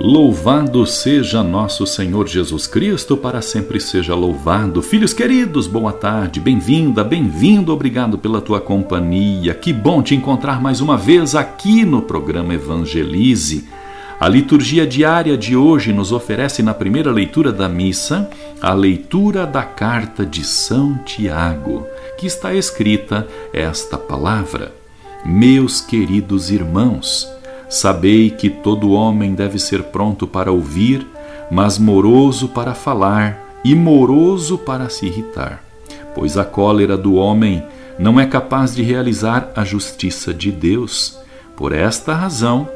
Louvado seja nosso Senhor Jesus Cristo, para sempre seja louvado. Filhos queridos, boa tarde, bem-vinda, bem-vindo, obrigado pela tua companhia. Que bom te encontrar mais uma vez aqui no programa Evangelize. A liturgia diária de hoje nos oferece, na primeira leitura da missa, a leitura da carta de São Tiago, que está escrita esta palavra: Meus queridos irmãos, Sabei que todo homem deve ser pronto para ouvir, mas moroso para falar e moroso para se irritar, pois a cólera do homem não é capaz de realizar a justiça de Deus. Por esta razão,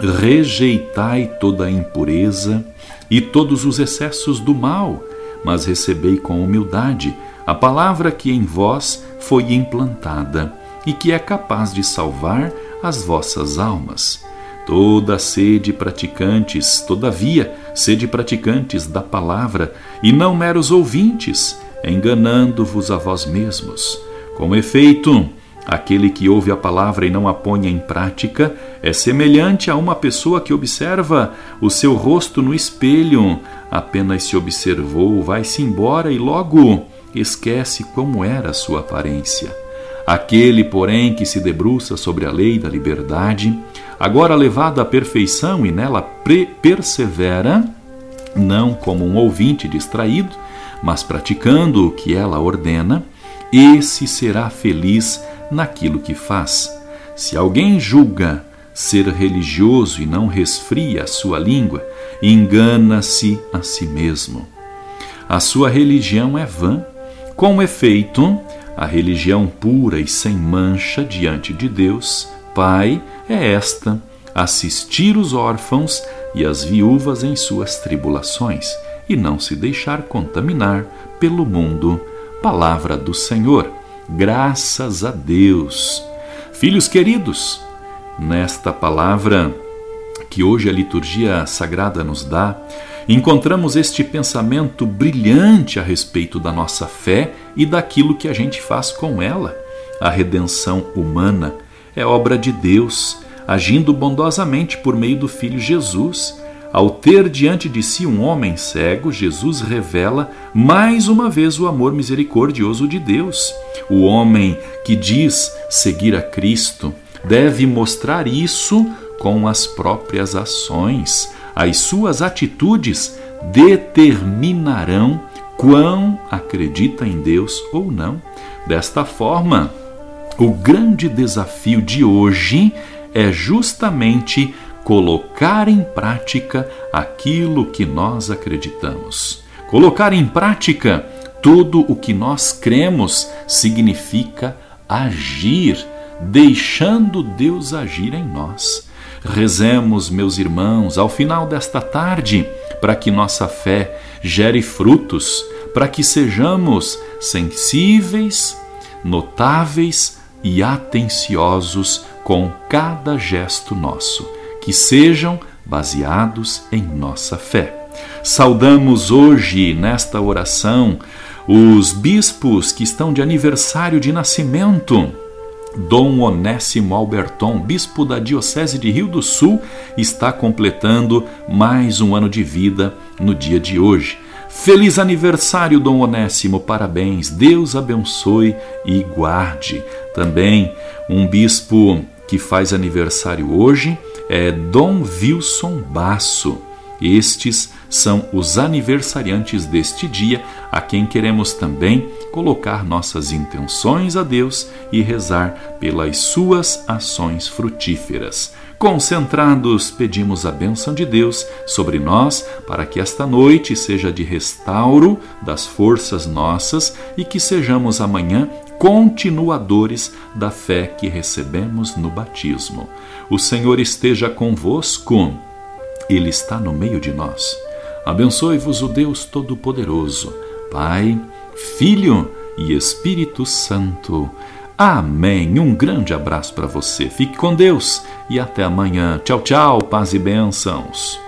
rejeitai toda a impureza e todos os excessos do mal, mas recebei com humildade a palavra que em vós foi implantada e que é capaz de salvar as vossas almas. Toda sede praticantes, todavia, sede praticantes da palavra, e não meros ouvintes, enganando-vos a vós mesmos. Com efeito, aquele que ouve a palavra e não a põe em prática é semelhante a uma pessoa que observa o seu rosto no espelho, apenas se observou, vai-se embora e logo esquece como era a sua aparência. Aquele, porém, que se debruça sobre a lei da liberdade, agora levado à perfeição e nela persevera, não como um ouvinte distraído, mas praticando o que ela ordena, esse será feliz naquilo que faz. Se alguém julga ser religioso e não resfria a sua língua, engana-se a si mesmo. A sua religião é vã. Com efeito, a religião pura e sem mancha diante de Deus, Pai, é esta: assistir os órfãos e as viúvas em suas tribulações, e não se deixar contaminar pelo mundo. Palavra do Senhor. Graças a Deus. Filhos queridos, nesta palavra que hoje a liturgia sagrada nos dá, encontramos este pensamento brilhante a respeito da nossa fé e daquilo que a gente faz com ela. A redenção humana é obra de Deus, agindo bondosamente por meio do Filho Jesus. Ao ter diante de si um homem cego, Jesus revela mais uma vez o amor misericordioso de Deus. O homem que diz seguir a Cristo deve mostrar isso com as próprias ações as suas atitudes determinarão quão acredita em Deus ou não. Desta forma, o grande desafio de hoje é justamente colocar em prática aquilo que nós acreditamos. Colocar em prática tudo o que nós cremos significa agir, deixando Deus agir em nós. Rezemos, meus irmãos, ao final desta tarde, para que nossa fé gere frutos, para que sejamos sensíveis, notáveis e atenciosos com cada gesto nosso, que sejam baseados em nossa fé. Saudamos hoje, nesta oração, os bispos que estão de aniversário de nascimento Dom Onésimo Alberton, bispo da Diocese de Rio do Sul, está completando mais um ano de vida no dia de hoje. Feliz aniversário, Dom Onésimo, parabéns, Deus abençoe e guarde. Também um bispo que faz aniversário hoje é Dom Wilson Basso. Estes são os aniversariantes deste dia, a quem queremos também colocar nossas intenções a Deus e rezar pelas suas ações frutíferas. Concentrados, pedimos a bênção de Deus sobre nós, para que esta noite seja de restauro das forças nossas e que sejamos amanhã continuadores da fé que recebemos no batismo. O Senhor esteja convosco ele está no meio de nós. Abençoe-vos o Deus Todo-Poderoso, Pai, Filho e Espírito Santo. Amém. Um grande abraço para você. Fique com Deus e até amanhã. Tchau, tchau. Paz e bênçãos.